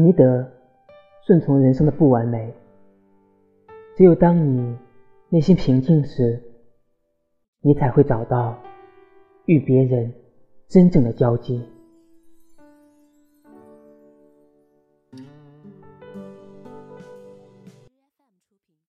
尼德顺从人生的不完美，只有当你内心平静时，你才会找到与别人真正的交集。